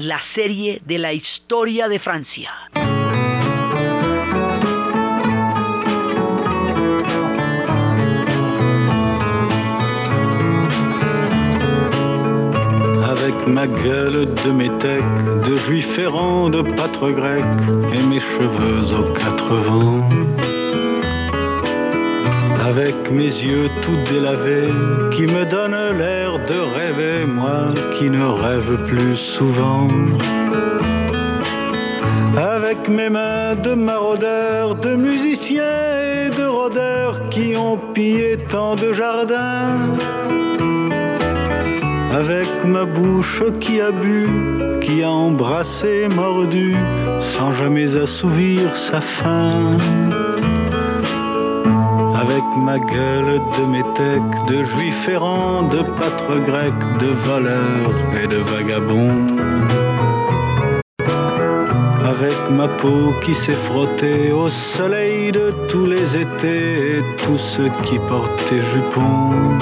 la serie de la historia de Francia. Avec ma gueule de métèque, de juif errant, de pâtre grec, et mes cheveux aux quatre vents. Avec mes yeux tout délavés, qui me donnent l'air de rêver, moi qui ne rêve plus souvent. Avec mes mains de maraudeurs, de musiciens et de rôdeurs qui ont pillé tant de jardins. Avec ma bouche qui a bu, qui a embrassé, mordu, sans jamais assouvir sa faim. Avec ma gueule de métèque, de juif errant, de pâtre grec, de voleur et de vagabond. Avec ma peau qui s'est frottée au soleil de tous les étés et tous ceux qui portaient jupons.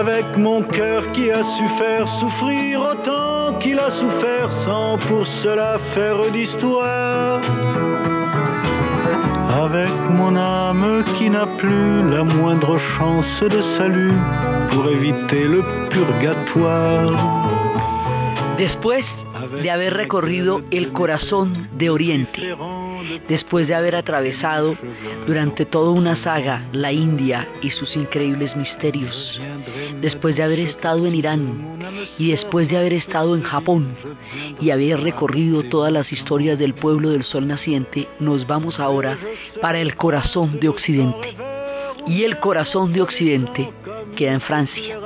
Avec mon cœur qui a su faire souffrir autant qu'il a souffert sans pour cela faire d'histoire. Avec mon âme qui n'a plus la moindre chance de salut pour éviter le purgatoire. Después de haber recorrido el corazón de Oriente, después de haber atravesado durante toda una saga la India y sus increíbles misterios, después de haber estado en Irán y después de haber estado en Japón y haber recorrido todas las historias del pueblo del sol naciente, nos vamos ahora para el corazón de Occidente. Y el corazón de Occidente queda en Francia.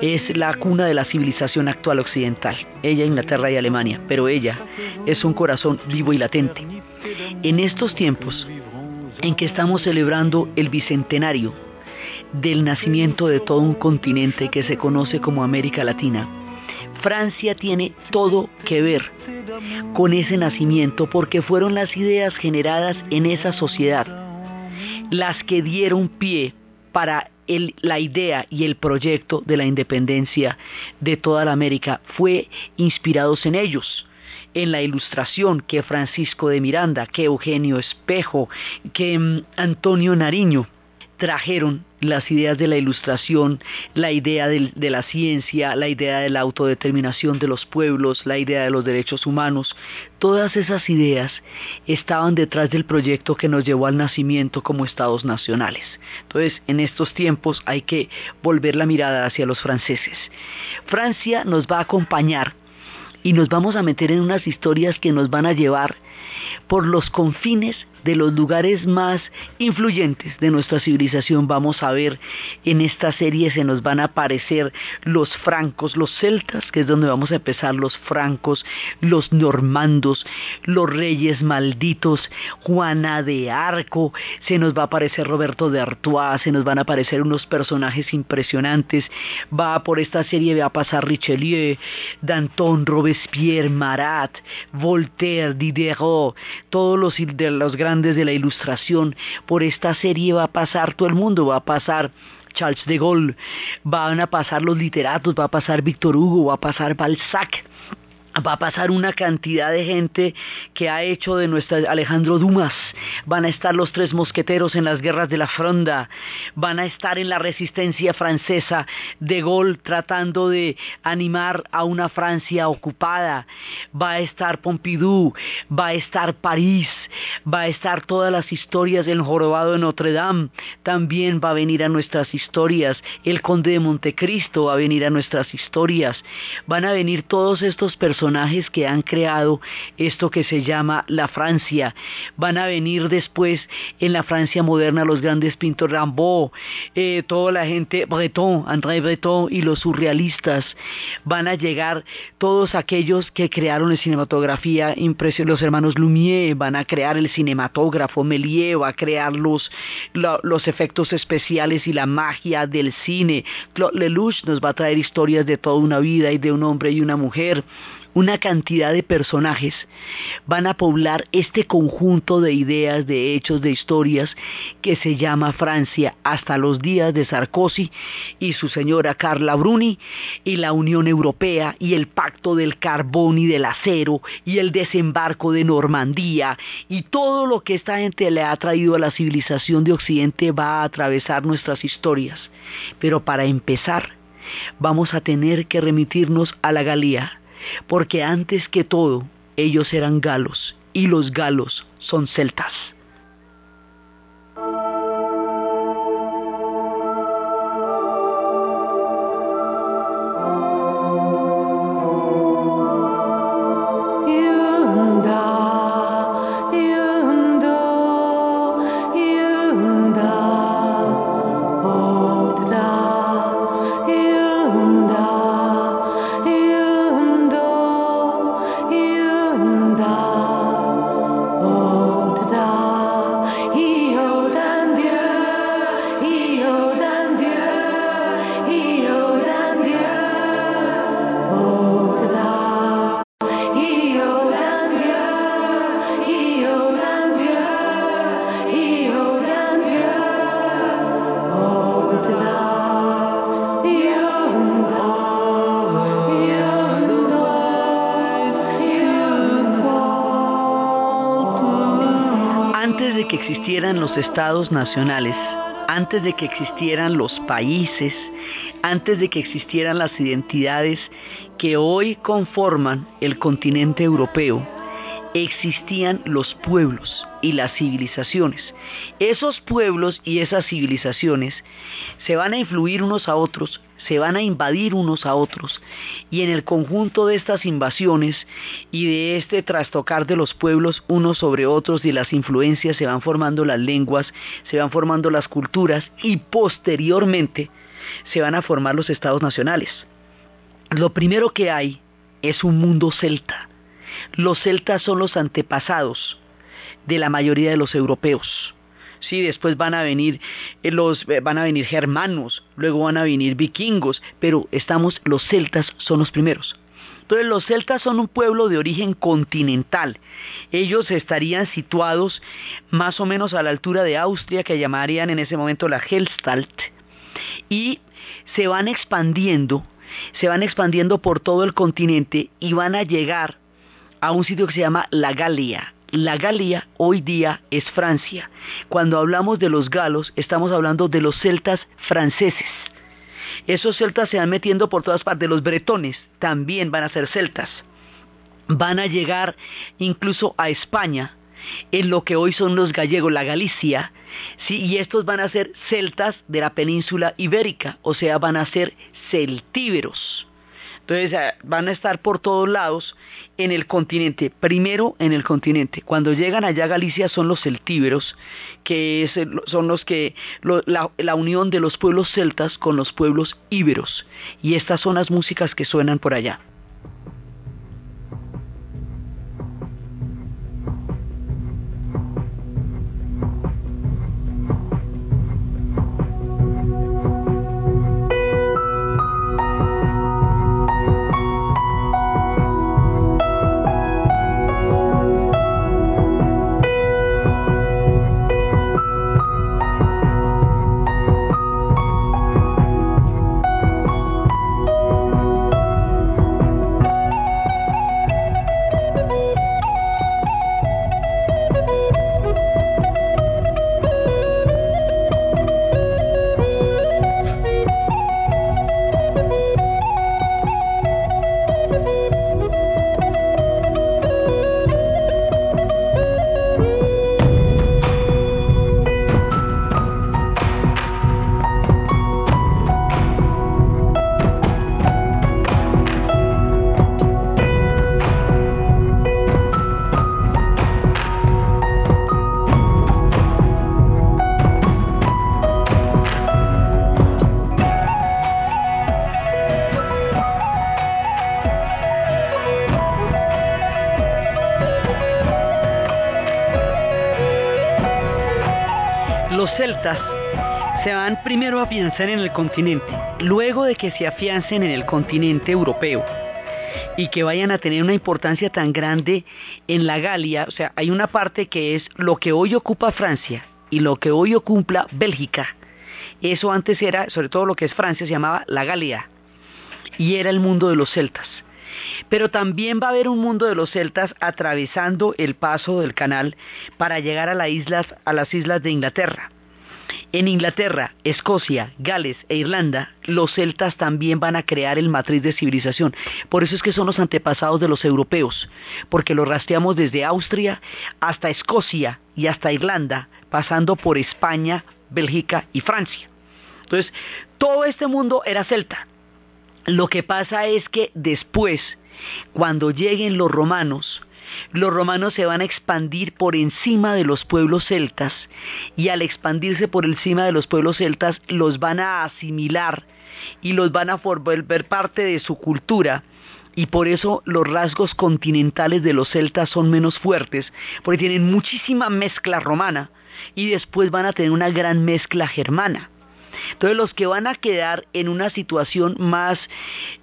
Es la cuna de la civilización actual occidental. Ella, Inglaterra y Alemania. Pero ella es un corazón vivo y latente. En estos tiempos en que estamos celebrando el bicentenario del nacimiento de todo un continente que se conoce como América Latina, Francia tiene todo que ver con ese nacimiento porque fueron las ideas generadas en esa sociedad las que dieron pie para la idea y el proyecto de la independencia de toda la América. Fue inspirados en ellos en la ilustración que Francisco de Miranda, que Eugenio Espejo, que um, Antonio Nariño trajeron las ideas de la ilustración, la idea de, la ciencia, la idea de la autodeterminación de los pueblos, la idea de los derechos humanos, todas esas ideas estaban detrás del proyecto que nos llevó al nacimiento como estados nacionales. Entonces, en estos tiempos hay que volver la mirada hacia los franceses. Francia nos va a acompañar y nos vamos a meter en unas historias que nos van a llevar por los confines de los lugares más influyentes de nuestra civilización. Vamos a ver en esta serie se nos van a aparecer los francos, los celtas, que es donde vamos a empezar los francos, los normandos, los reyes malditos, Juana de Arco, se nos va a aparecer Roberto de Artois, se nos van a aparecer unos personajes impresionantes, va por esta serie va a pasar Richelieu, Danton, Robespierre, Marat, Voltaire, Diderot, todos los de los grandes de la ilustración. Por esta serie va a pasar todo el mundo, va a pasar Charles de Gaulle, van a pasar los literatos, va a pasar Víctor Hugo, va a pasar Balzac va a pasar una cantidad de gente que ha hecho de nuestra Alejandro Dumas, van a estar los tres mosqueteros en las guerras de la Fronda, van a estar en la resistencia francesa, de Gaulle tratando de animar a una Francia ocupada, va a estar Pompidou, va a estar París, va a estar todas las historias del jorobado de Notre Dame, también va a venir a nuestras historias, el conde de Montecristo va a venir a nuestras historias, van a venir todos estos personajes personajes que han creado esto que se llama la Francia. Van a venir después en la Francia moderna los grandes pintores Rimbaud, eh, toda la gente, Breton, André Breton y los surrealistas. Van a llegar todos aquellos que crearon la cinematografía, los hermanos Lumière, van a crear el cinematógrafo, Méliès va a crear los, los efectos especiales y la magia del cine. Claude Lelouch nos va a traer historias de toda una vida y de un hombre y una mujer una cantidad de personajes van a poblar este conjunto de ideas, de hechos, de historias que se llama Francia hasta los días de Sarkozy y su señora Carla Bruni y la Unión Europea y el pacto del carbón y del acero y el desembarco de Normandía y todo lo que esta gente le ha traído a la civilización de Occidente va a atravesar nuestras historias. Pero para empezar, vamos a tener que remitirnos a la Galía porque antes que todo ellos eran galos y los galos son celtas. Los estados nacionales, antes de que existieran los países, antes de que existieran las identidades que hoy conforman el continente europeo, existían los pueblos y las civilizaciones. Esos pueblos y esas civilizaciones se van a influir unos a otros, se van a invadir unos a otros y en el conjunto de estas invasiones y de este trastocar de los pueblos unos sobre otros y las influencias se van formando las lenguas, se van formando las culturas y posteriormente se van a formar los estados nacionales. Lo primero que hay es un mundo celta. Los celtas son los antepasados de la mayoría de los europeos. Sí, después van a venir eh, los eh, van a venir germanos, luego van a venir vikingos, pero estamos los celtas son los primeros. Entonces los celtas son un pueblo de origen continental. Ellos estarían situados más o menos a la altura de Austria, que llamarían en ese momento la Hellstalt, y se van expandiendo, se van expandiendo por todo el continente y van a llegar a un sitio que se llama la Galia. La Galia hoy día es Francia. Cuando hablamos de los galos, estamos hablando de los celtas franceses. Esos celtas se van metiendo por todas partes. Los bretones también van a ser celtas. Van a llegar incluso a España, en lo que hoy son los gallegos, la Galicia, ¿sí? y estos van a ser celtas de la península ibérica, o sea, van a ser celtíberos. Entonces eh, van a estar por todos lados en el continente, primero en el continente. Cuando llegan allá Galicia son los celtíberos, que son los que, la, la unión de los pueblos celtas con los pueblos íberos. Y estas son las músicas que suenan por allá. Van primero a afianzar en el continente. Luego de que se afiancen en el continente europeo y que vayan a tener una importancia tan grande en la Galia, o sea, hay una parte que es lo que hoy ocupa Francia y lo que hoy ocupa Bélgica. Eso antes era, sobre todo lo que es Francia, se llamaba la Galia y era el mundo de los celtas. Pero también va a haber un mundo de los celtas atravesando el paso del canal para llegar a, las islas, a las islas de Inglaterra. En Inglaterra, Escocia, Gales e Irlanda, los celtas también van a crear el matriz de civilización. Por eso es que son los antepasados de los europeos, porque los rastreamos desde Austria hasta Escocia y hasta Irlanda, pasando por España, Bélgica y Francia. Entonces, todo este mundo era celta. Lo que pasa es que después, cuando lleguen los romanos, los romanos se van a expandir por encima de los pueblos celtas y al expandirse por encima de los pueblos celtas los van a asimilar y los van a volver parte de su cultura y por eso los rasgos continentales de los celtas son menos fuertes, porque tienen muchísima mezcla romana y después van a tener una gran mezcla germana. Entonces los que van a quedar en una situación más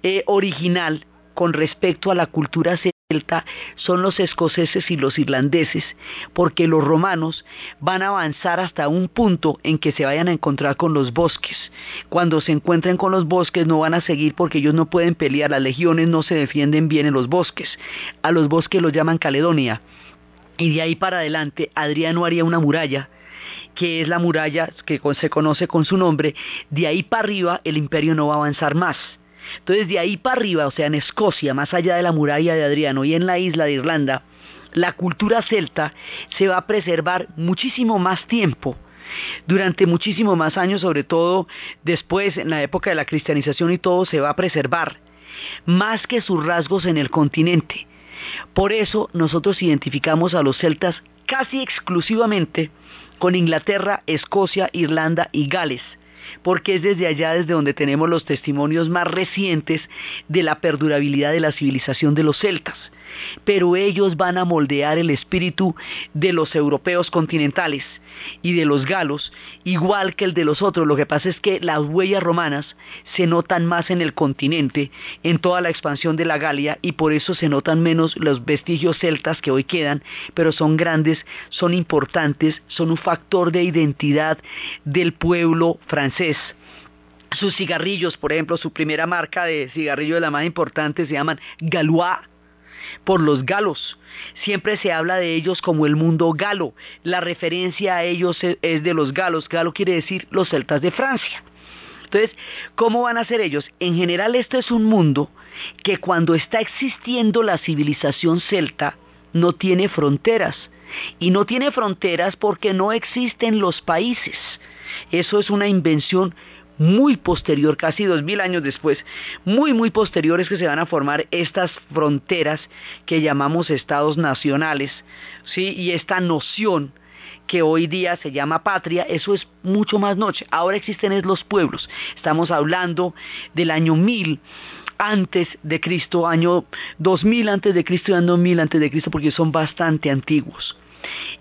eh, original con respecto a la cultura celta son los escoceses y los irlandeses, porque los romanos van a avanzar hasta un punto en que se vayan a encontrar con los bosques. Cuando se encuentren con los bosques no van a seguir porque ellos no pueden pelear, las legiones no se defienden bien en los bosques. A los bosques los llaman Caledonia. Y de ahí para adelante Adriano haría una muralla que es la muralla que se conoce con su nombre, de ahí para arriba el imperio no va a avanzar más. Entonces de ahí para arriba, o sea, en Escocia, más allá de la muralla de Adriano y en la isla de Irlanda, la cultura celta se va a preservar muchísimo más tiempo durante muchísimo más años, sobre todo después, en la época de la cristianización y todo, se va a preservar, más que sus rasgos en el continente. Por eso nosotros identificamos a los celtas casi exclusivamente con Inglaterra, Escocia, Irlanda y Gales porque es desde allá desde donde tenemos los testimonios más recientes de la perdurabilidad de la civilización de los celtas. Pero ellos van a moldear el espíritu de los europeos continentales y de los galos, igual que el de los otros. Lo que pasa es que las huellas romanas se notan más en el continente, en toda la expansión de la Galia, y por eso se notan menos los vestigios celtas que hoy quedan, pero son grandes, son importantes, son un factor de identidad del pueblo francés sus cigarrillos, por ejemplo, su primera marca de cigarrillo de la más importante se llaman Galois por los galos. Siempre se habla de ellos como el mundo galo. La referencia a ellos es de los galos. Galo quiere decir los celtas de Francia. Entonces, ¿cómo van a ser ellos? En general, este es un mundo que cuando está existiendo la civilización celta no tiene fronteras. Y no tiene fronteras porque no existen los países. Eso es una invención muy posterior, casi dos mil años después, muy, muy posteriores que se van a formar estas fronteras que llamamos estados nacionales, ¿sí? Y esta noción que hoy día se llama patria, eso es mucho más noche. Ahora existen los pueblos. Estamos hablando del año mil antes de Cristo, año 2000 antes de Cristo y año 2000 antes de Cristo, porque son bastante antiguos.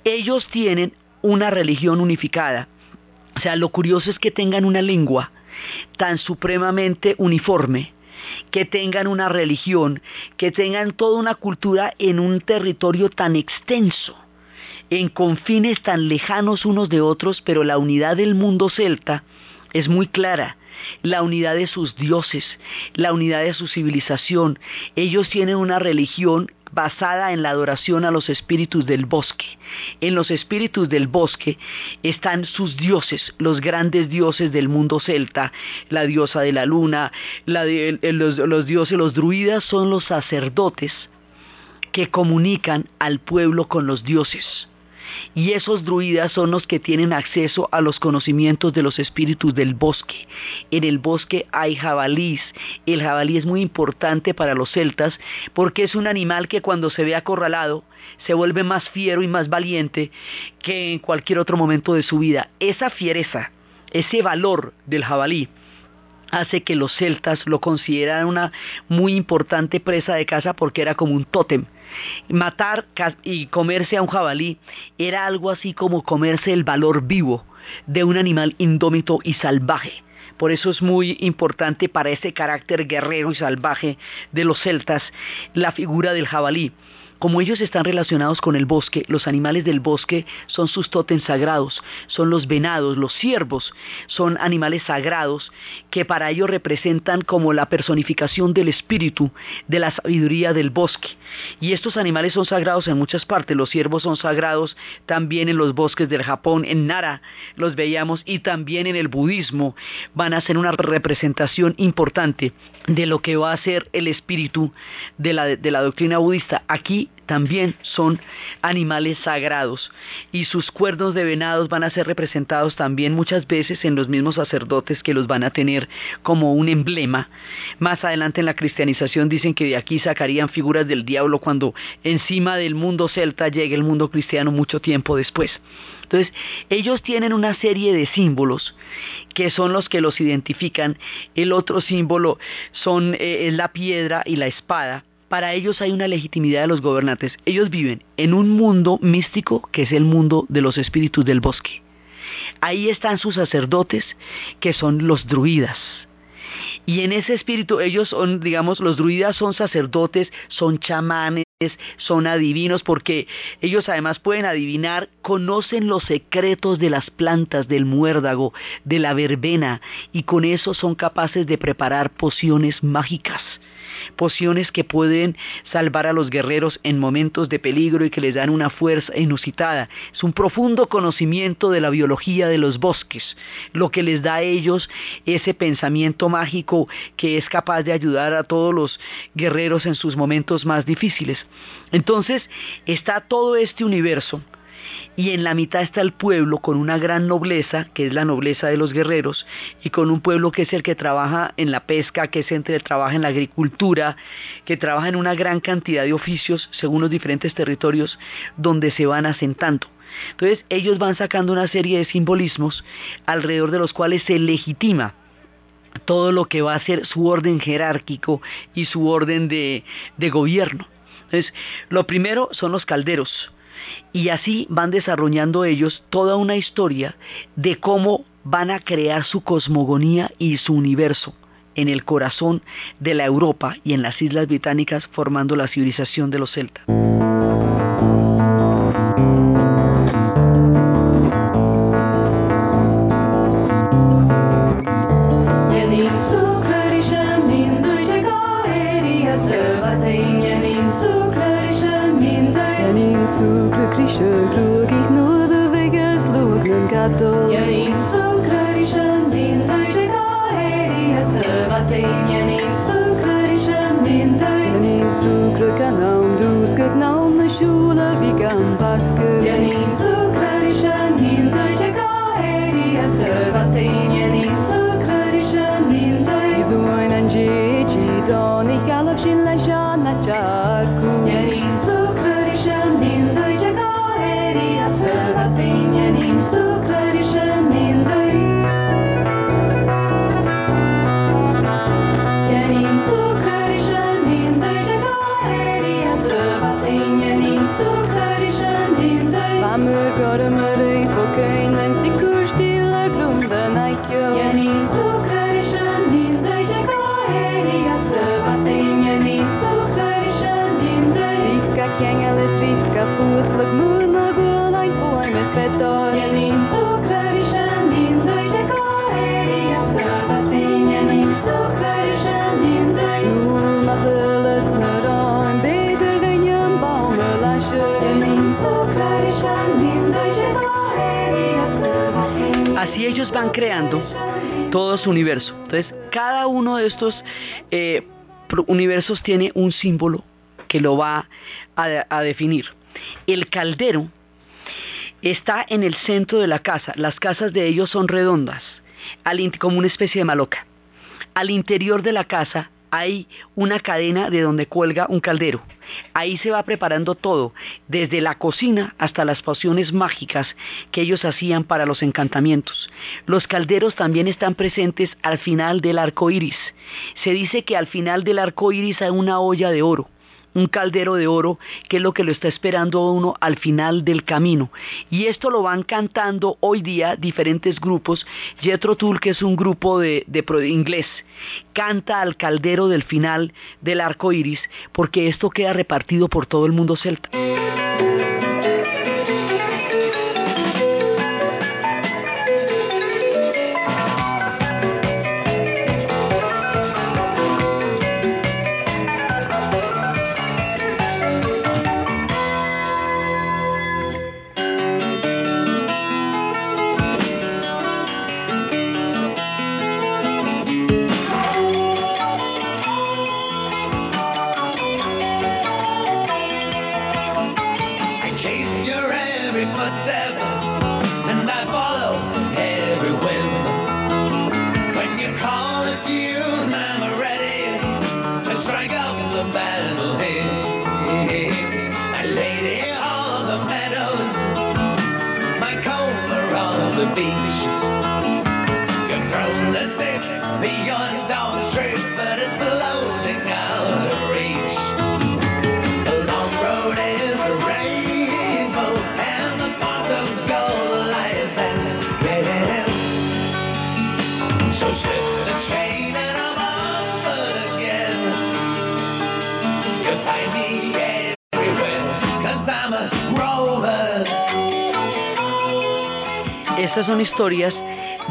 Ellos tienen una religión unificada o sea, lo curioso es que tengan una lengua tan supremamente uniforme, que tengan una religión, que tengan toda una cultura en un territorio tan extenso, en confines tan lejanos unos de otros, pero la unidad del mundo celta es muy clara. La unidad de sus dioses, la unidad de su civilización. Ellos tienen una religión basada en la adoración a los espíritus del bosque. En los espíritus del bosque están sus dioses, los grandes dioses del mundo celta, la diosa de la luna, los, los dioses, los druidas son los sacerdotes que comunican al pueblo con los dioses. Y esos druidas son los que tienen acceso a los conocimientos de los espíritus del bosque. En el bosque hay jabalís. El jabalí es muy importante para los celtas porque es un animal que cuando se ve acorralado se vuelve más fiero y más valiente que en cualquier otro momento de su vida. Esa fiereza, ese valor del jabalí, hace que los celtas lo consideraran una muy importante presa de caza porque era como un tótem. Matar y comerse a un jabalí era algo así como comerse el valor vivo, de un animal indómito y salvaje. Por eso es muy importante para ese carácter guerrero y salvaje de los celtas la figura del jabalí. Como ellos están relacionados con el bosque, los animales del bosque son sus tótems sagrados, son los venados, los ciervos, son animales sagrados que para ellos representan como la personificación del espíritu, de la sabiduría del bosque. Y estos animales son sagrados en muchas partes, los ciervos son sagrados también en los bosques del Japón, en Nara los veíamos y también en el budismo van a ser una representación importante de lo que va a ser el espíritu de la, de la doctrina budista. Aquí también son animales sagrados y sus cuernos de venados van a ser representados también muchas veces en los mismos sacerdotes que los van a tener como un emblema. Más adelante en la cristianización dicen que de aquí sacarían figuras del diablo cuando encima del mundo celta llegue el mundo cristiano mucho tiempo después. Entonces, ellos tienen una serie de símbolos que son los que los identifican. El otro símbolo son eh, la piedra y la espada para ellos hay una legitimidad de los gobernantes. Ellos viven en un mundo místico que es el mundo de los espíritus del bosque. Ahí están sus sacerdotes, que son los druidas. Y en ese espíritu ellos son, digamos, los druidas son sacerdotes, son chamanes, son adivinos, porque ellos además pueden adivinar, conocen los secretos de las plantas, del muérdago, de la verbena, y con eso son capaces de preparar pociones mágicas pociones que pueden salvar a los guerreros en momentos de peligro y que les dan una fuerza inusitada. Es un profundo conocimiento de la biología de los bosques, lo que les da a ellos ese pensamiento mágico que es capaz de ayudar a todos los guerreros en sus momentos más difíciles. Entonces está todo este universo y en la mitad está el pueblo con una gran nobleza, que es la nobleza de los guerreros, y con un pueblo que es el que trabaja en la pesca, que es el que trabaja en la agricultura, que trabaja en una gran cantidad de oficios según los diferentes territorios donde se van asentando. Entonces ellos van sacando una serie de simbolismos alrededor de los cuales se legitima todo lo que va a ser su orden jerárquico y su orden de, gobierno. Entonces, lo primero son los calderos, y así van desarrollando ellos toda una historia de cómo van a crear su cosmogonía y su universo en el corazón de la Europa y en las islas británicas formando la civilización de los celtas. Universo. Entonces, cada uno de estos eh, universos tiene un símbolo que lo va a, definir. El caldero está en el centro de la casa. Las casas de ellos son redondas, como una especie de maloca. Al interior de la casa hay una cadena de donde cuelga un caldero. Ahí se va preparando todo, desde la cocina hasta las pociones mágicas que ellos hacían para los encantamientos. Los calderos también están presentes al final del arco iris. Se dice que al final del arco iris hay una olla de oro un caldero de oro, que es lo que lo está esperando uno al final del camino. Y esto lo van cantando hoy día diferentes grupos. Jethro Tull, que es un grupo de, de inglés, canta al caldero del final del arco iris, porque esto queda repartido por todo el mundo celta. Historias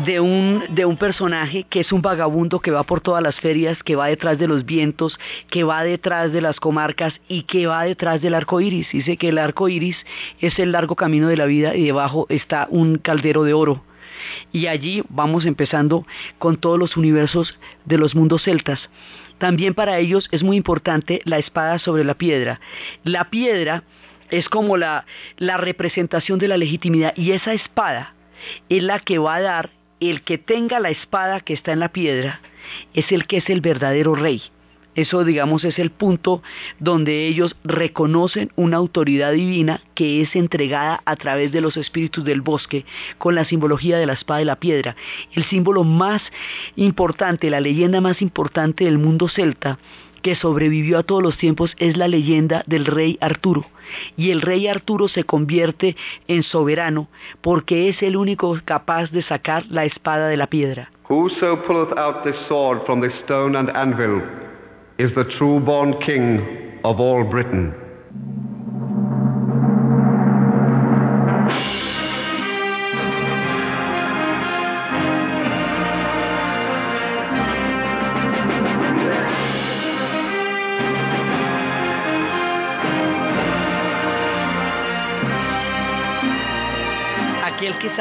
de un, de un personaje que es un vagabundo que va por todas las ferias, que va detrás de los vientos, que va detrás de las comarcas y que va detrás del arco iris. Dice que el arco iris es el largo camino de la vida y debajo está un caldero de oro. Y allí vamos empezando con todos los universos de los mundos celtas. También para ellos es muy importante la espada sobre la piedra. La piedra es como la, la representación de la legitimidad y esa espada es la que va a dar el que tenga la espada que está en la piedra, es el que es el verdadero rey. Eso, digamos, es el punto donde ellos reconocen una autoridad divina que es entregada a través de los espíritus del bosque con la simbología de la espada y la piedra. El símbolo más importante, la leyenda más importante del mundo celta que sobrevivió a todos los tiempos es la leyenda del rey Arturo. Y el rey Arturo se convierte en soberano porque es el único capaz de sacar la espada de la piedra. Whoso out this sword from stone and anvil is the true born king of all Britain.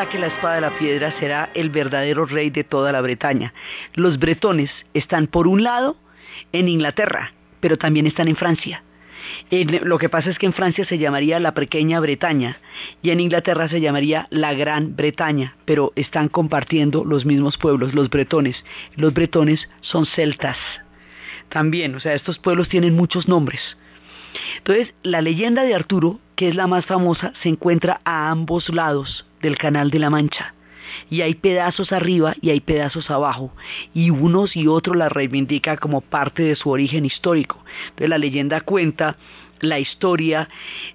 Que la espada de la piedra será el verdadero rey de toda la Bretaña. Los bretones están por un lado en Inglaterra, pero también están en Francia. lo que pasa es que en Francia se llamaría la pequeña Bretaña y en Inglaterra se llamaría la Gran Bretaña, pero están compartiendo los mismos pueblos, los bretones. Los bretones son celtas. También, o sea, estos pueblos tienen muchos nombres. Entonces, la leyenda de Arturo, que es la más famosa, se encuentra a ambos lados del Canal de la Mancha. Y hay pedazos arriba y hay pedazos abajo, y unos y otros la reivindica como parte de su origen histórico. Entonces la leyenda cuenta la historia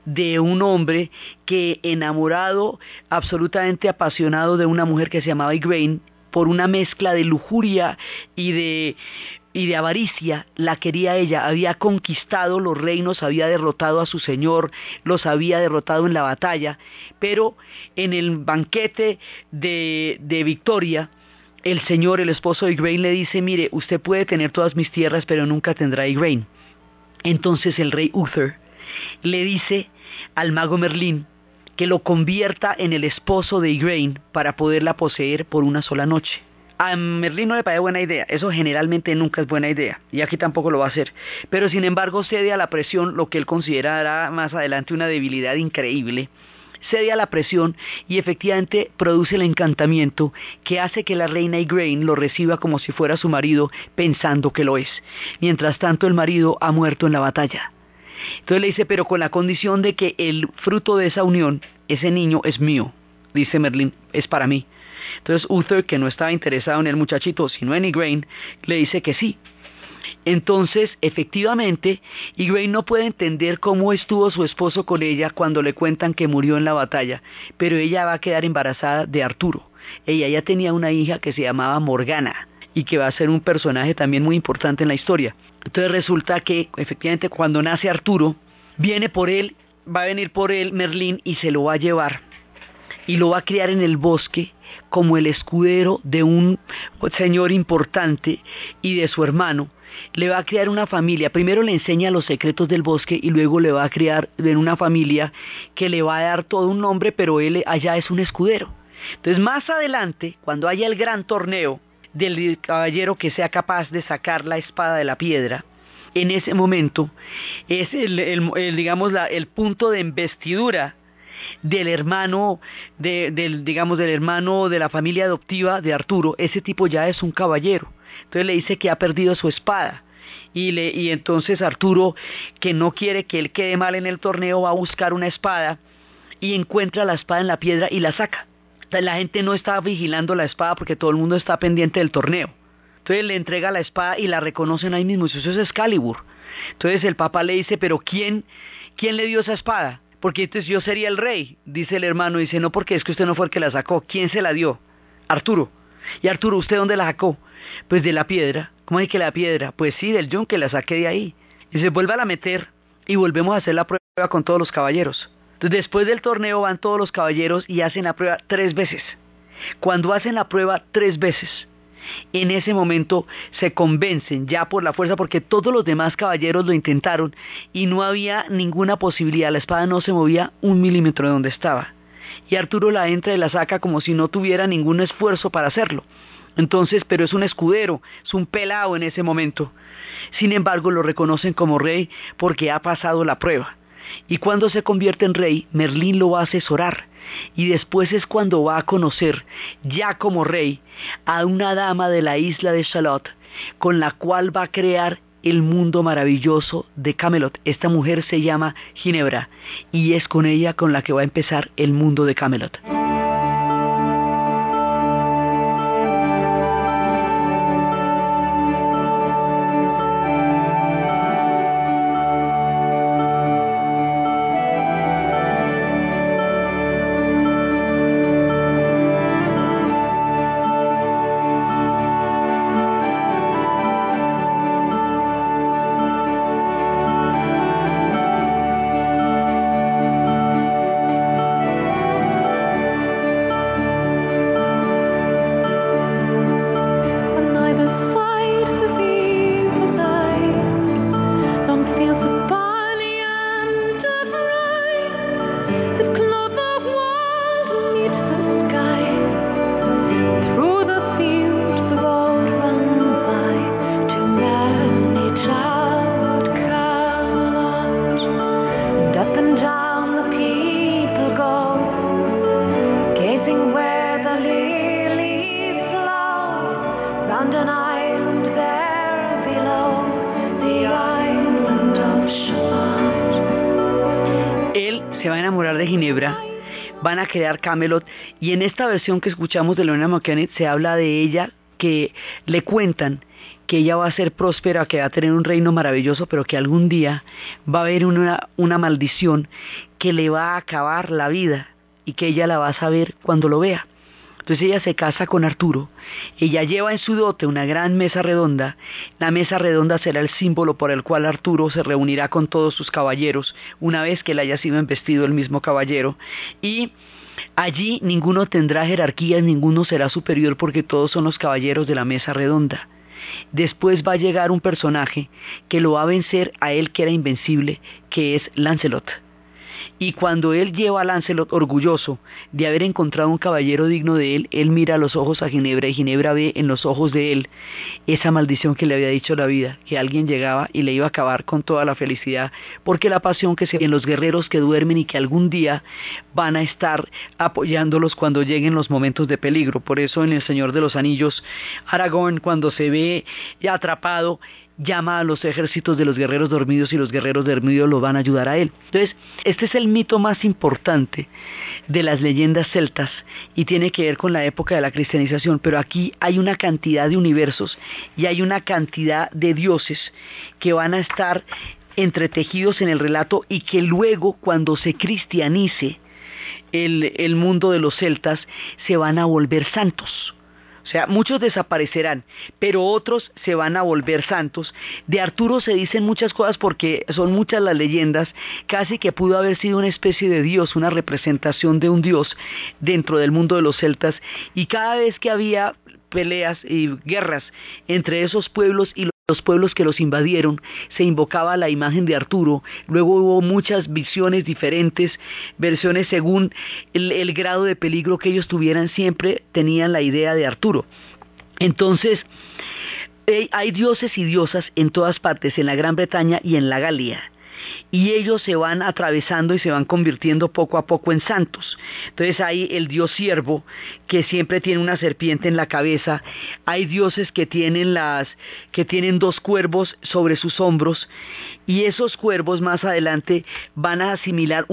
de un hombre que enamorado, absolutamente apasionado de una mujer que se llamaba Igraine, por una mezcla de lujuria y de y de avaricia la quería ella, había conquistado los reinos, había derrotado a su señor, los había derrotado en la batalla, pero en el banquete de, victoria, el señor, el esposo de Igraine, le dice, mire, usted puede tener todas mis tierras, pero nunca tendrá Igraine. Entonces el rey Uther le dice al mago Merlín que lo convierta en el esposo de Igraine para poderla poseer por una sola noche. A Merlín no le parece buena idea, eso generalmente nunca es buena idea, y aquí tampoco lo va a hacer. Pero sin embargo cede a la presión, lo que él considerará más adelante una debilidad increíble, cede a la presión y efectivamente produce el encantamiento que hace que la reina Igraine lo reciba como si fuera su marido, pensando que lo es. Mientras tanto el marido ha muerto en la batalla. Entonces le dice, pero con la condición de que el fruto de esa unión, ese niño es mío, dice Merlín, es para mí. Entonces Uther, que no estaba interesado en el muchachito, sino en Igraine, le dice que sí. Entonces, efectivamente, Egwene no puede entender cómo estuvo su esposo con ella cuando le cuentan que murió en la batalla, pero ella va a quedar embarazada de Arturo. Ella ya tenía una hija que se llamaba Morgana y que va a ser un personaje también muy importante en la historia. Entonces resulta que efectivamente cuando nace Arturo, viene por él, va a venir por él Merlín y se lo va a llevar y lo va a criar en el bosque como el escudero de un señor importante y de su hermano. Le va a crear una familia, primero le enseña los secretos del bosque y luego le va a crear en una familia que le va a dar todo un nombre, pero él allá es un escudero. Entonces más adelante, cuando haya el gran torneo del caballero que sea capaz de sacar la espada de la piedra, en ese momento es el, digamos el punto de investidura del hermano del digamos del hermano de la familia adoptiva de Arturo ese tipo ya es un caballero entonces le dice que ha perdido su espada y, le, y entonces Arturo que no quiere que él quede mal en el torneo va a buscar una espada y encuentra la espada en la piedra y la saca la gente no está vigilando la espada porque todo el mundo está pendiente del torneo. Entonces le entrega la espada y la reconocen ahí mismo. Eso es Excalibur. Entonces el papá le dice, pero ¿quién, quién le dio esa espada? Porque entonces yo sería el rey, dice el hermano. Dice, no, porque es que usted no fue el que la sacó. ¿Quién se la dio? Arturo. Y Arturo, ¿usted dónde la sacó? Pues de la piedra. ¿Cómo es que la piedra? Pues sí, del que la saqué de ahí. Y se vuelve a la meter y volvemos a hacer la prueba con todos los caballeros. Entonces, después del torneo van todos los caballeros y hacen la prueba tres veces. Cuando hacen la prueba tres veces, en ese momento se convencen ya por la fuerza porque todos los demás caballeros lo intentaron y no había ninguna posibilidad, la espada no se movía un milímetro de donde estaba. Y Arturo la entra y la saca como si no tuviera ningún esfuerzo para hacerlo. Entonces, pero es un escudero, es un pelado en ese momento. Sin embargo, lo reconocen como rey porque ha pasado la prueba. Y cuando se convierte en rey, Merlín lo va a asesorar y después es cuando va a conocer, ya como rey, a una dama de la isla de Shalot, con la cual va a crear el mundo maravilloso de Camelot. Esta mujer se llama Ginebra y es con ella con la que va a empezar el mundo de Camelot. Crear Camelot. Y en esta versión que escuchamos de Lorena McKennitt se habla de ella que le cuentan que ella va a ser próspera, que va a tener un reino maravilloso, pero que algún día va a haber una, una maldición que le va a acabar la vida y que ella la va a saber cuando lo vea. Entonces ella se casa con Arturo, ella lleva en su dote una gran mesa redonda, la mesa redonda será el símbolo por el cual Arturo se reunirá con todos sus caballeros una vez que él haya sido embestido el mismo caballero. Y allí ninguno tendrá jerarquías, ninguno será superior porque todos son los caballeros de la mesa redonda. Después va a llegar un personaje que lo va a vencer a él que era invencible, que es Lancelot. Y cuando él lleva a Lancelot orgulloso de haber encontrado un caballero digno de él, él mira los ojos a Ginebra y Ginebra ve en los ojos de él esa maldición que le había dicho la vida, que alguien llegaba y le iba a acabar con toda la felicidad, porque la pasión que se en los guerreros que duermen y que algún día van a estar apoyándolos cuando lleguen los momentos de peligro. Por eso en El Señor de los Anillos, Aragorn cuando se ve atrapado, llama a los ejércitos de los guerreros dormidos y los guerreros dormidos lo van a ayudar a él. Entonces, este es el mito más importante de las leyendas celtas y tiene que ver con la época de la cristianización, pero aquí hay una cantidad de universos y hay una cantidad de dioses que van a estar entretejidos en el relato y que luego cuando se cristianice el, el mundo de los celtas se van a volver santos. O sea, muchos desaparecerán, pero otros se van a volver santos. De Arturo se dicen muchas cosas porque son muchas las leyendas, casi que pudo haber sido una especie de dios, una representación de un dios dentro del mundo de los celtas, y cada vez que había peleas y guerras entre esos pueblos y los pueblos que los invadieron, se invocaba la imagen de Arturo, luego hubo muchas visiones diferentes, versiones según el, grado de peligro que ellos tuvieran, siempre tenían la idea de Arturo. Entonces, eh, hay dioses y diosas en todas partes, en la Gran Bretaña y en la Galia y ellos se van atravesando y se van convirtiendo poco a poco en santos. Entonces hay el dios siervo que siempre tiene una serpiente en la cabeza, hay dioses que tienen las que tienen dos cuervos sobre sus hombros y esos cuervos más adelante van a asimilar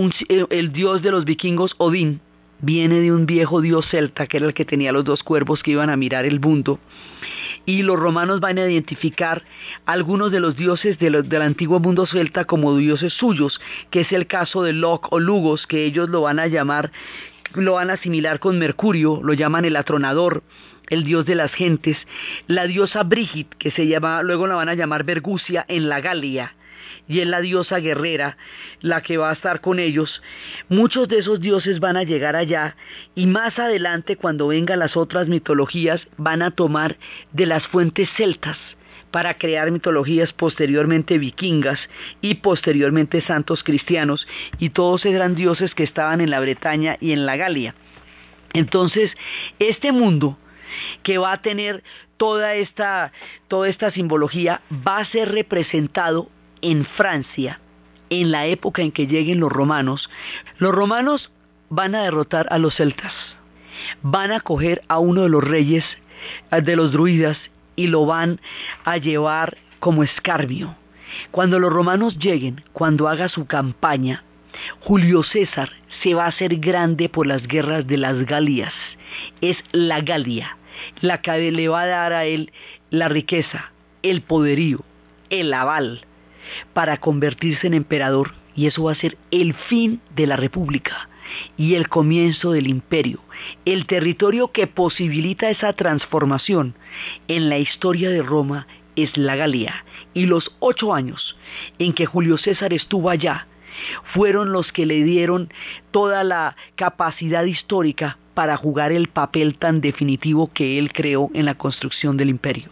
el dios de los vikingos Odín viene de un viejo dios celta que era el que tenía los dos cuervos que iban a mirar el mundo. Y los romanos van a identificar algunos de los dioses del antiguo mundo celta como dioses suyos, que es el caso de Loc o Lugos, que ellos lo van a llamar, lo van a asimilar con Mercurio, lo llaman el atronador el dios de las gentes, la diosa Brigid, que se llama, luego la van a llamar Bergusia en la Galia, y es la diosa guerrera la que va a estar con ellos. Muchos de esos dioses van a llegar allá y más adelante cuando vengan las otras mitologías van a tomar de las fuentes celtas para crear mitologías posteriormente vikingas y posteriormente santos cristianos y todos eran dioses que estaban en la Bretaña y en la Galia. Entonces, este mundo que va a tener toda esta, toda esta simbología va a ser representado en Francia, en la época en que lleguen los romanos, los romanos van a derrotar a los celtas, van a coger a uno de los reyes de los druidas y lo van a llevar como escarbio. Cuando los romanos lleguen, cuando haga su campaña, Julio César se va a hacer grande por las guerras de las Galias. Es la Galia la que le va a dar a él la riqueza, el poderío, el aval, para convertirse en emperador y eso va a ser el fin de la república y el comienzo del imperio. El territorio que posibilita esa transformación en la historia de Roma es la Galia y los ocho años en que Julio César estuvo allá fueron los que le dieron toda la capacidad histórica para jugar el papel tan definitivo que él creó en la construcción del imperio.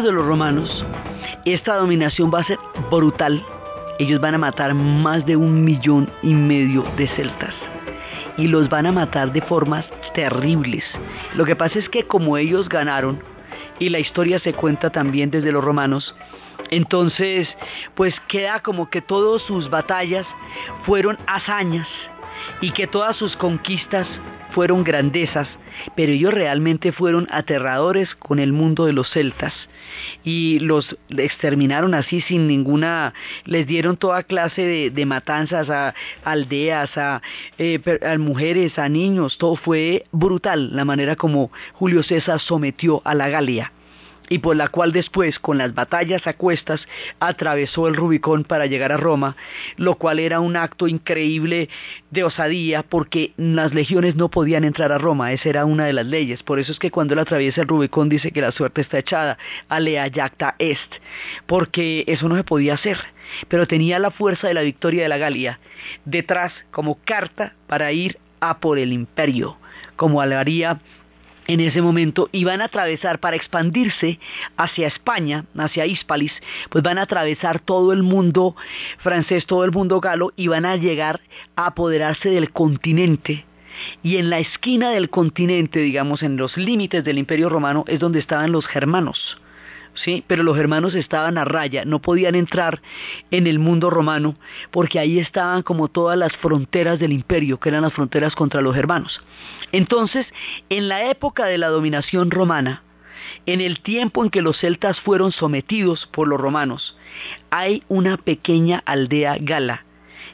De los romanos, esta dominación va a ser brutal. Ellos van a matar más de un millón y medio de celtas. Y los van a matar de formas terribles. Lo que pasa es que como ellos ganaron, y la historia se cuenta también desde los romanos, entonces pues queda como que todas sus batallas fueron hazañas y que todas sus conquistas fueron grandezas, pero ellos realmente fueron aterradores con el mundo de los celtas. Y los exterminaron así sin ninguna, les dieron toda clase de, matanzas a aldeas, eh, a, mujeres, a niños, todo fue brutal la manera como Julio César sometió a la Galia y por la cual después, con las batallas a cuestas, atravesó el Rubicón para llegar a Roma, lo cual era un acto increíble de osadía porque las legiones no podían entrar a Roma, esa era una de las leyes, por eso es que cuando él atraviesa el Rubicón dice que la suerte está echada, alea jacta est, porque eso no se podía hacer, pero tenía la fuerza de la victoria de la Galia detrás como carta para ir a por el imperio, como haría en ese momento y van a atravesar para expandirse hacia España, hacia Hispalis, pues van a atravesar todo el mundo francés, todo el mundo galo y van a llegar a apoderarse del continente. Y en la esquina del continente, digamos, en los límites del Imperio Romano, es donde estaban los germanos. ¿Sí? Pero los hermanos estaban a raya, no podían entrar en el mundo romano porque ahí estaban como todas las fronteras del imperio, que eran las fronteras contra los hermanos. Entonces, en la época de la dominación romana, en el tiempo en que los celtas fueron sometidos por los romanos, hay una pequeña aldea gala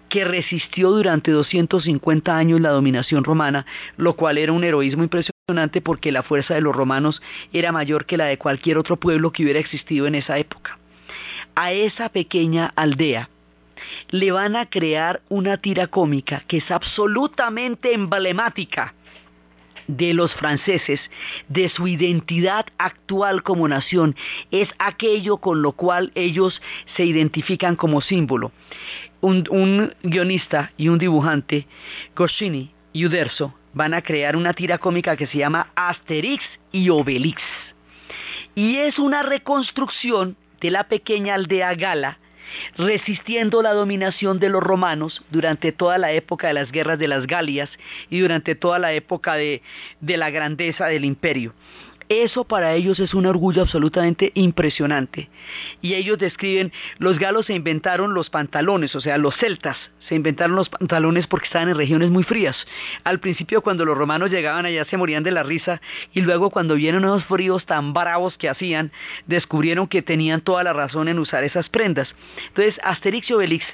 que resistió durante 250 años la dominación romana, lo cual era un heroísmo impresionante porque la fuerza de los romanos era mayor que la de cualquier otro pueblo que hubiera existido en esa época. A esa pequeña aldea le van a crear una tira cómica que es absolutamente emblemática de los franceses, de su identidad actual como nación, es aquello con lo cual ellos se identifican como símbolo. Un, guionista y un dibujante, Goscinny y Uderzo, van a crear una tira cómica que se llama Asterix y Obelix. Y es una reconstrucción de la pequeña aldea gala resistiendo la dominación de los romanos durante toda la época de las guerras de las Galias y durante toda la época de, la grandeza del imperio. Eso para ellos es un orgullo absolutamente impresionante. Y ellos describen, los galos se inventaron los pantalones, o sea, los celtas se inventaron los pantalones porque estaban en regiones muy frías. Al principio cuando los romanos llegaban allá se morían de la risa y luego cuando vieron unos fríos tan bravos que hacían, descubrieron que tenían toda la razón en usar esas prendas. Entonces, Asterix y Obelix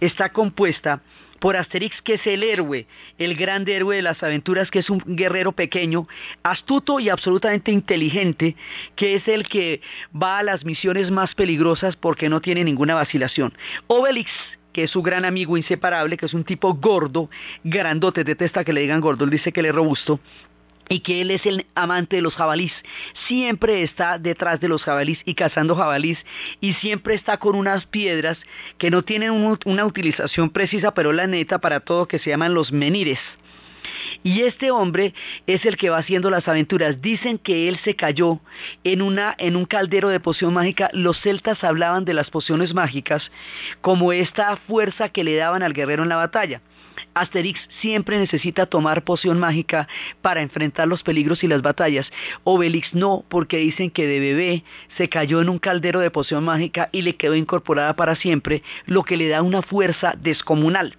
está compuesta por Asterix, que es el héroe, el gran héroe de las aventuras, que es un guerrero pequeño, astuto y absolutamente inteligente, que es el que va a las misiones más peligrosas porque no tiene ninguna vacilación. Obelix que es su gran amigo inseparable, que es un tipo gordo, grandote, detesta que le digan gordo, él dice que él es robusto, y que él es el amante de los jabalís. Siempre está detrás de los jabalís y cazando jabalís y siempre está con unas piedras que no tienen una utilización precisa, pero la neta para todo que se llaman los menires. Y este hombre es el que va haciendo las aventuras. Dicen que él se cayó en, una, en un caldero de poción mágica. Los celtas hablaban de las pociones mágicas como esta fuerza que le daban al guerrero en la batalla. Asterix siempre necesita tomar poción mágica para enfrentar los peligros y las batallas. Obelix no, porque dicen que de bebé se cayó en un caldero de poción mágica y le quedó incorporada para siempre, lo que le da una fuerza descomunal.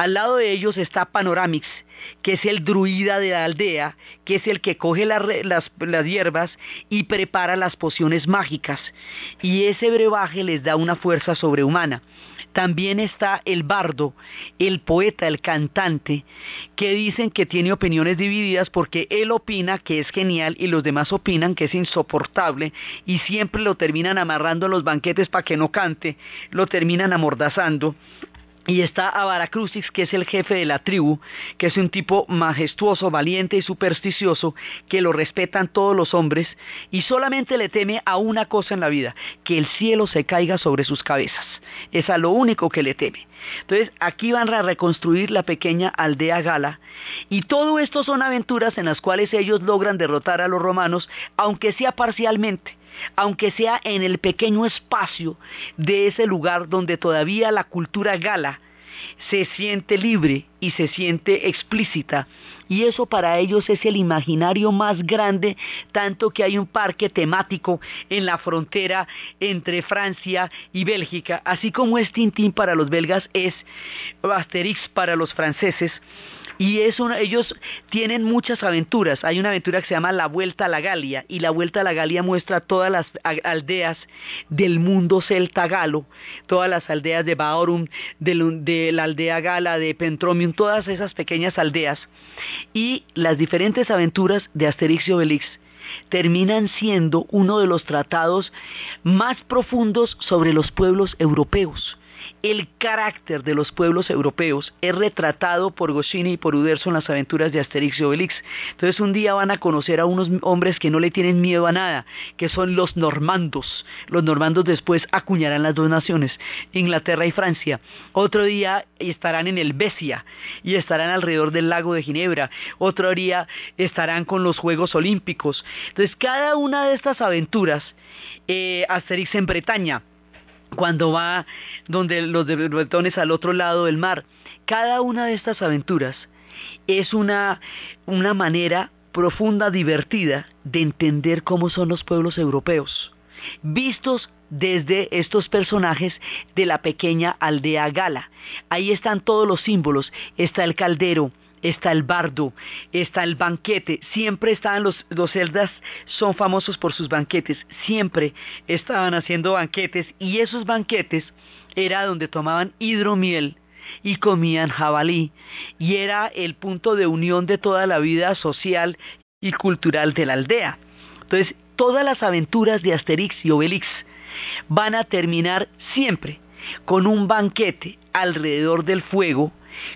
Al lado de ellos está Panoramix, que es el druida de la aldea, que es el que coge las, las, hierbas y prepara las pociones mágicas. Y ese brebaje les da una fuerza sobrehumana. También está el bardo, el poeta, el cantante, que dicen que tiene opiniones divididas porque él opina que es genial y los demás opinan que es insoportable y siempre lo terminan amarrando en los banquetes para que no cante, lo terminan amordazando y está Avaracrucis, que es el jefe de la tribu, que es un tipo majestuoso, valiente y supersticioso, que lo respetan todos los hombres, y solamente le teme a una cosa en la vida, que el cielo se caiga sobre sus cabezas. Es a lo único que le teme. Entonces, aquí van a reconstruir la pequeña aldea gala, y todo esto son aventuras en las cuales ellos logran derrotar a los romanos, aunque sea parcialmente aunque sea en el pequeño espacio de ese lugar donde todavía la cultura gala se siente libre y se siente explícita. Y eso para ellos es el imaginario más grande, tanto que hay un parque temático en la frontera entre Francia y Bélgica, así como es Tintín para los belgas, es Asterix para los franceses. Y ellos tienen muchas aventuras. Hay una aventura que se llama La Vuelta a la Galia y La Vuelta a la Galia muestra todas las aldeas del mundo celta galo, todas las aldeas de Baorum, de, la aldea gala, de Pentromium, todas esas pequeñas aldeas. Y las diferentes aventuras de Asterix y Obelix terminan siendo uno de los tratados más profundos sobre los pueblos europeos el carácter de los pueblos europeos es retratado por Goscinny y por Uderzo en las aventuras de Asterix y Obelix. Entonces un día van a conocer a unos hombres que no le tienen miedo a nada, que son los normandos. Los normandos después acuñarán las dos naciones, Inglaterra y Francia. Otro día estarán en el Besia y estarán alrededor del lago de Ginebra. Otro día estarán con los Juegos Olímpicos. Entonces cada una de estas aventuras, eh, Asterix en Bretaña, cuando va donde los de bretones al otro lado del mar. Cada una de estas aventuras es una, una manera profunda, divertida de entender cómo son los pueblos europeos, vistos desde estos personajes de la pequeña aldea gala. Ahí están todos los símbolos, está el caldero, está el bardo, está el banquete, siempre estaban los, los celdas, son famosos por sus banquetes, siempre estaban haciendo banquetes y esos banquetes era donde tomaban hidromiel y comían jabalí. Y era el punto de unión de toda la vida social y cultural de la aldea. Entonces, todas las aventuras de Asterix y Obelix van a terminar siempre con un banquete alrededor del fuego,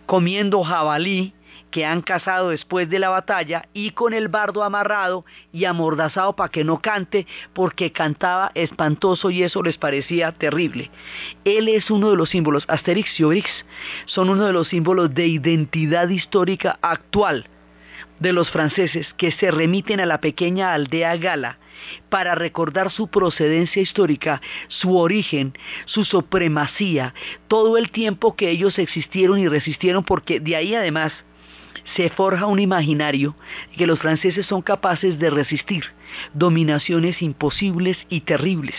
comiendo jabalí, que han cazado después de la batalla y con el bardo amarrado y amordazado para que no cante porque cantaba espantoso y eso les parecía terrible. Él es uno de los símbolos, Asterix y Obelix son uno de los símbolos de identidad histórica actual de los franceses que se remiten a la pequeña aldea gala para recordar su procedencia histórica, su origen, su supremacía, todo el tiempo que ellos existieron y resistieron, porque de ahí además se forja un imaginario que los franceses son capaces de resistir dominaciones imposibles y terribles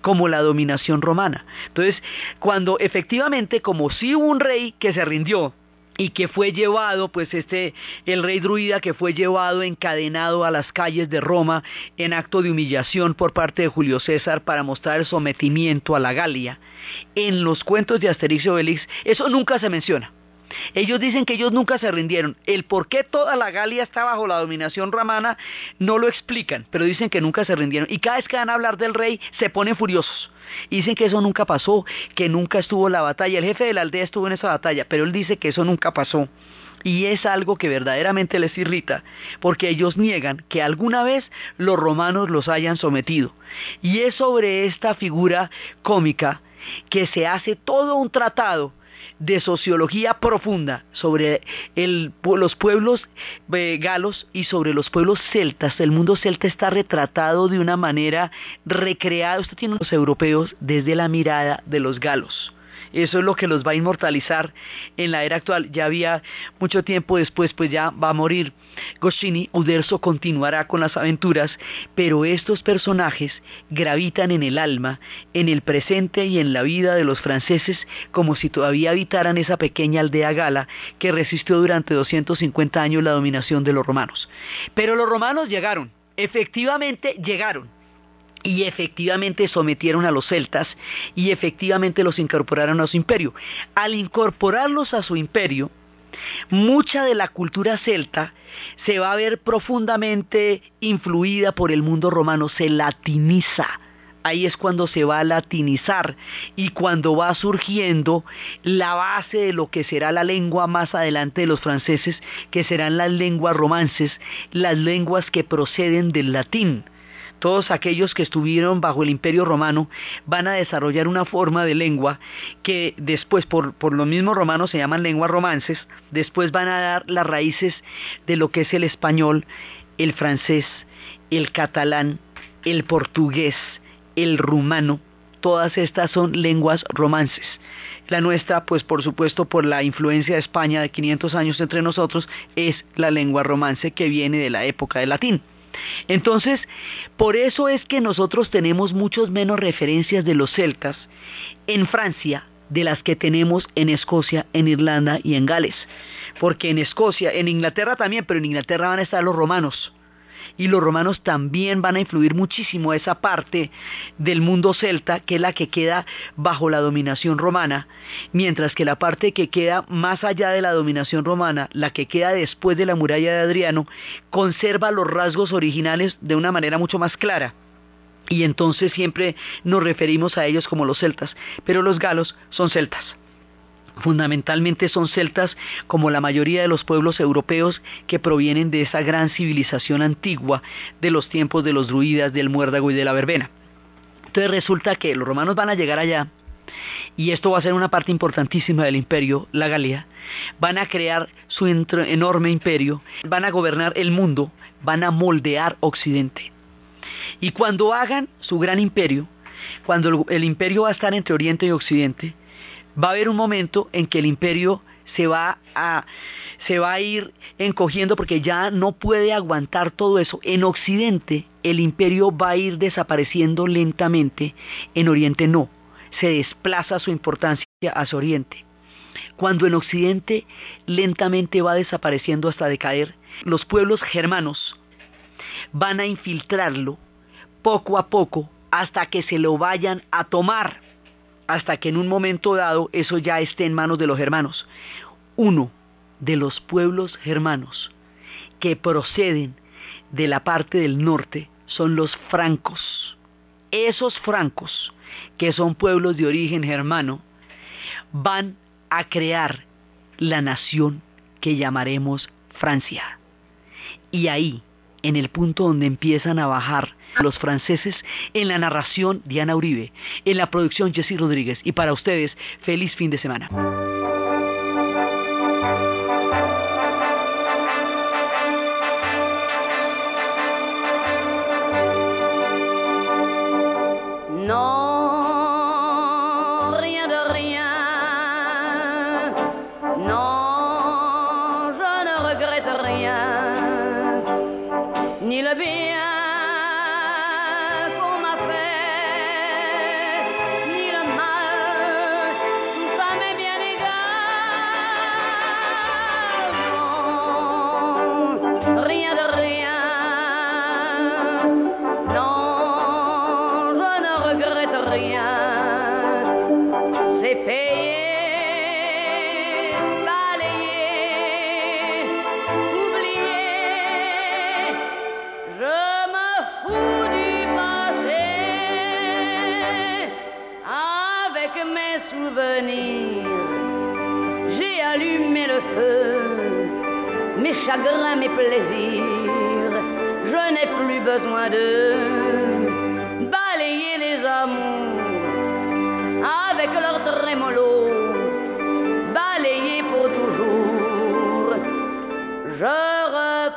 como la dominación romana. Entonces, cuando efectivamente, como si hubo un rey que se rindió, y que fue llevado, pues este, el rey druida que fue llevado encadenado a las calles de Roma en acto de humillación por parte de Julio César para mostrar el sometimiento a la Galia. En los cuentos de Asterix y Obelix, eso nunca se menciona. Ellos dicen que ellos nunca se rindieron. El por qué toda la Galia está bajo la dominación romana no lo explican, pero dicen que nunca se rindieron. Y cada vez que van a hablar del rey se ponen furiosos. Dicen que eso nunca pasó, que nunca estuvo la batalla. El jefe de la aldea estuvo en esa batalla, pero él dice que eso nunca pasó. Y es algo que verdaderamente les irrita, porque ellos niegan que alguna vez los romanos los hayan sometido. Y es sobre esta figura cómica que se hace todo un tratado de sociología profunda sobre los pueblos eh, galos y sobre los pueblos celtas. El mundo celta está retratado de una manera recreada. Usted tiene los europeos desde la mirada de los galos. Eso es lo que los va a inmortalizar en la era actual. Ya había mucho tiempo después, pues ya va a morir Goscinny. Uderzo continuará con las aventuras, pero estos personajes gravitan en el alma, en el presente y en la vida de los franceses como si todavía habitaran esa pequeña aldea gala que resistió durante 250 años la dominación de los romanos. Pero los romanos llegaron, efectivamente llegaron y efectivamente sometieron a los celtas y efectivamente los incorporaron a su imperio. Al incorporarlos a su imperio, mucha de la cultura celta se va a ver profundamente influida por el mundo romano, se latiniza. Ahí es cuando se va a latinizar y cuando va surgiendo la base de lo que será la lengua más adelante de los franceses, que serán las lenguas romances, las lenguas que proceden del latín todos aquellos que estuvieron bajo el imperio romano van a desarrollar una forma de lengua que después por, por los mismos romanos se llaman lenguas romances, después van a dar las raíces de lo que es el español, el francés, el catalán, el portugués, el rumano, todas estas son lenguas romances. La nuestra, pues por supuesto por la influencia de España de 500 años entre nosotros, es la lengua romance que viene de la época del latín. Entonces, por eso es que nosotros tenemos muchos menos referencias de los celtas en Francia de las que tenemos en Escocia, en Irlanda y en Gales. Porque en Escocia, en Inglaterra también, pero en Inglaterra van a estar los romanos y los romanos también van a influir muchísimo esa parte del mundo celta, que es la que queda bajo la dominación romana, mientras que la parte que queda más allá de la dominación romana, la que queda después de la muralla de Adriano, conserva los rasgos originales de una manera mucho más clara. y entonces siempre nos referimos a ellos como los celtas, pero los galos son celtas. Fundamentalmente son celtas como la mayoría de los pueblos europeos que provienen de esa gran civilización antigua de los tiempos de los druidas, del muérdago y de la verbena. Entonces resulta que los romanos van a llegar allá y esto va a ser una parte importantísima del imperio, la Galia, van a crear su enorme imperio, van a gobernar el mundo, van a moldear Occidente. Y cuando hagan su gran imperio, cuando el, imperio va a estar entre Oriente y Occidente, va a haber un momento en que el imperio se va a se va a ir encogiendo porque ya no puede aguantar todo eso. En Occidente el imperio va a ir desapareciendo lentamente, en Oriente no. Se desplaza su importancia hacia Oriente. Cuando en Occidente lentamente va desapareciendo hasta decaer, los pueblos germanos van a infiltrarlo poco a poco hasta que se lo vayan a tomar, hasta que en un momento dado eso ya esté en manos de los germanos. Uno de los pueblos germanos que proceden de la parte del norte son los francos. Esos francos, que son pueblos de origen germano, van a crear la nación que llamaremos Francia. Y ahí, en el punto donde empiezan a bajar los franceses, en la narración Diana Uribe, en la producción Jessy Rodríguez. Y para ustedes, feliz fin de semana. Chagrins, mes plaisirs, je n'ai plus besoin de balayer les amours